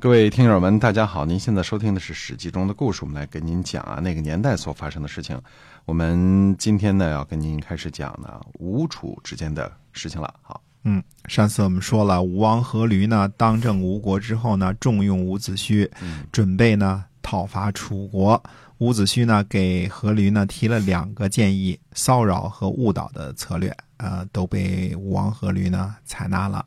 各位听友们，大家好！您现在收听的是《史记》中的故事，我们来跟您讲啊那个年代所发生的事情。我们今天呢要跟您开始讲呢吴楚之间的事情了。好，嗯，上次我们说了，吴王阖闾呢当政吴国之后呢，重用伍子胥，准备呢讨伐楚国。伍子胥呢给阖闾呢提了两个建议，骚扰和误导的策略，呃，都被吴王阖闾呢采纳了。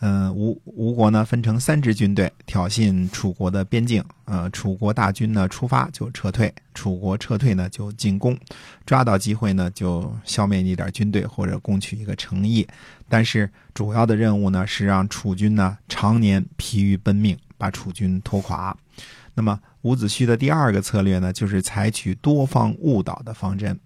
嗯，吴吴国呢分成三支军队，挑衅楚国的边境。呃，楚国大军呢出发就撤退，楚国撤退呢就进攻，抓到机会呢就消灭一点军队或者攻取一个城邑。但是主要的任务呢是让楚军呢常年疲于奔命，把楚军拖垮。那么伍子胥的第二个策略呢，就是采取多方误导的方针。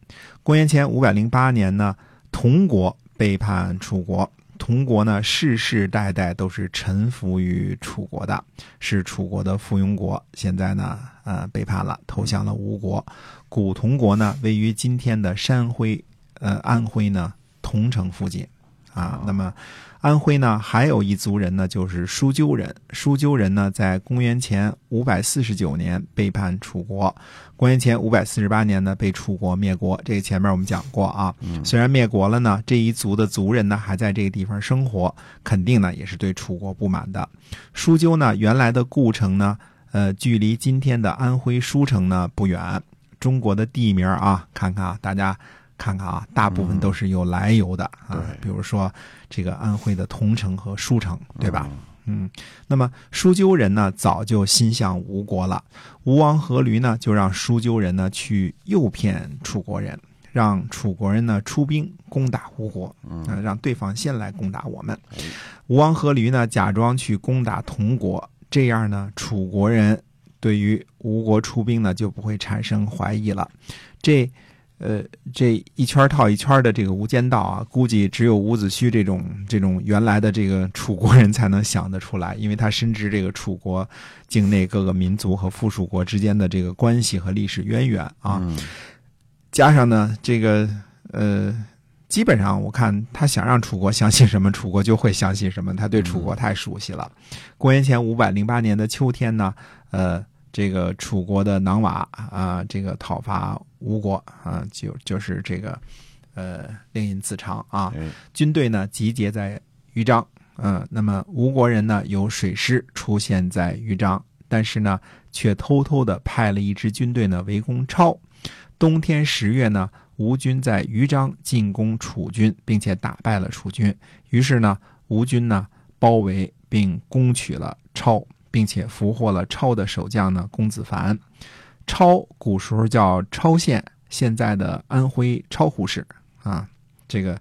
公元前五百零八年呢，同国背叛楚国。同国呢，世世代代都是臣服于楚国的，是楚国的附庸国。现在呢，呃，背叛了，投降了吴国。古铜国呢，位于今天的山徽，呃，安徽呢，桐城附近。啊，那么安徽呢，还有一族人呢，就是舒鸠人。舒鸠人呢，在公元前五百四十九年背叛楚国，公元前五百四十八年呢，被楚国灭国。这个前面我们讲过啊。虽然灭国了呢，这一族的族人呢，还在这个地方生活，肯定呢，也是对楚国不满的。舒鸠呢，原来的故城呢，呃，距离今天的安徽舒城呢不远。中国的地名啊，看看啊，大家。看看啊，大部分都是有来由的啊，比如说这个安徽的桐城和舒城，对吧？嗯，那么舒鸠人呢，早就心向吴国了。吴王阖闾呢，就让舒鸠人呢去诱骗楚国人，让楚国人呢出兵攻打吴国，嗯，让对方先来攻打我们。吴王阖闾呢，假装去攻打同国，这样呢，楚国人对于吴国出兵呢就不会产生怀疑了。这。呃，这一圈套一圈的这个无间道啊，估计只有伍子胥这种这种原来的这个楚国人才能想得出来，因为他深知这个楚国境内各个民族和附属国之间的这个关系和历史渊源啊。加上呢，这个呃，基本上我看他想让楚国相信什么，楚国就会相信什么，他对楚国太熟悉了。公元前五百零八年的秋天呢，呃。这个楚国的囊瓦啊，这个讨伐吴国啊，就就是这个，呃，令尹子长啊，军队呢集结在豫章，嗯，那么吴国人呢有水师出现在豫章，但是呢却偷偷的派了一支军队呢围攻超。冬天十月呢，吴军在豫章进攻楚军，并且打败了楚军，于是呢吴军呢包围并攻取了超。并且俘获了超的守将呢，公子凡。超古时候叫超县，现在的安徽超湖市啊。这个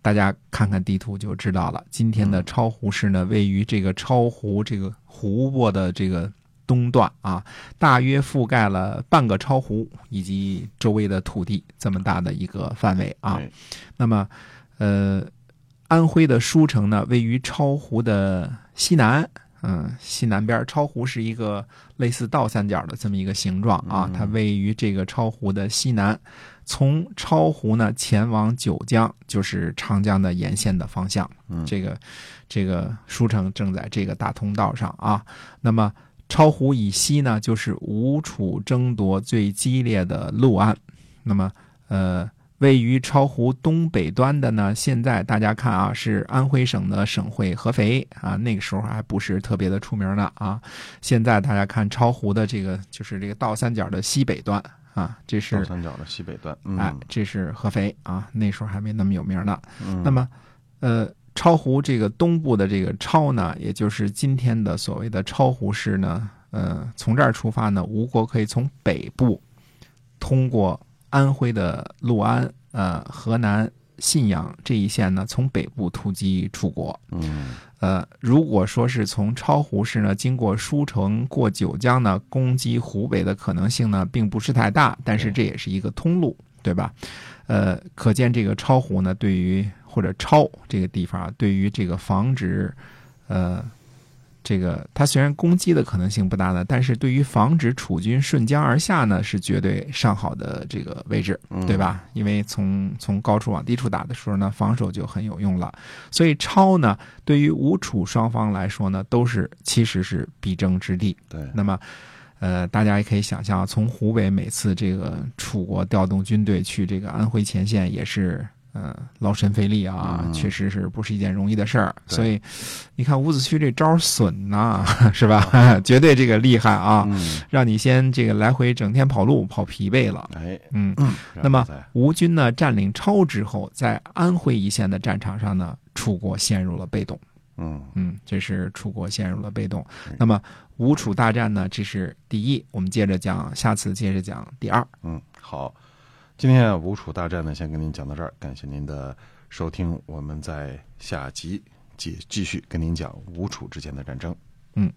大家看看地图就知道了。今天的超湖市呢，位于这个超湖这个湖泊的这个东段啊，大约覆盖了半个超湖以及周围的土地这么大的一个范围啊。那么，呃，安徽的舒城呢，位于超湖的西南。嗯，西南边超湖是一个类似倒三角的这么一个形状啊，它位于这个超湖的西南。从超湖呢前往九江，就是长江的沿线的方向。这个这个书城正在这个大通道上啊。那么超湖以西呢，就是吴楚争夺最激烈的陆安。那么呃。位于巢湖东北端的呢，现在大家看啊，是安徽省的省会合肥啊。那个时候还不是特别的出名呢啊。现在大家看巢湖的这个，就是这个倒三角的西北端啊，这是倒三角的西北端，哎，这是合肥啊。那时候还没那么有名呢。那么，呃，巢湖这个东部的这个巢呢，也就是今天的所谓的巢湖市呢，呃，从这儿出发呢，吴国可以从北部通过。安徽的六安、呃，河南信阳这一线呢，从北部突击出国。嗯，呃，如果说是从超湖市呢，经过舒城过九江呢，攻击湖北的可能性呢，并不是太大。但是这也是一个通路，对吧？呃，可见这个超湖呢，对于或者超这个地方，对于这个防止，呃。这个它虽然攻击的可能性不大呢，但是对于防止楚军顺江而下呢，是绝对上好的这个位置，对吧？因为从从高处往低处打的时候呢，防守就很有用了。所以超呢，对于吴楚双方来说呢，都是其实是必争之地。对，那么。呃，大家也可以想象，从湖北每次这个楚国调动军队去这个安徽前线，也是呃劳神费力啊，确实是不是一件容易的事儿。所以，你看伍子胥这招损呐，是吧？绝对这个厉害啊，让你先这个来回整天跑路，跑疲惫了。哎，嗯，那么吴军呢占领超之后，在安徽一线的战场上呢，楚国陷入了被动。嗯嗯，这是楚国陷入了被动。那么吴楚大战呢？这是第一，我们接着讲，下次接着讲第二。嗯，好，今天啊吴楚大战呢，先跟您讲到这儿，感谢您的收听，我们在下集继继续跟您讲吴楚之间的战争。嗯。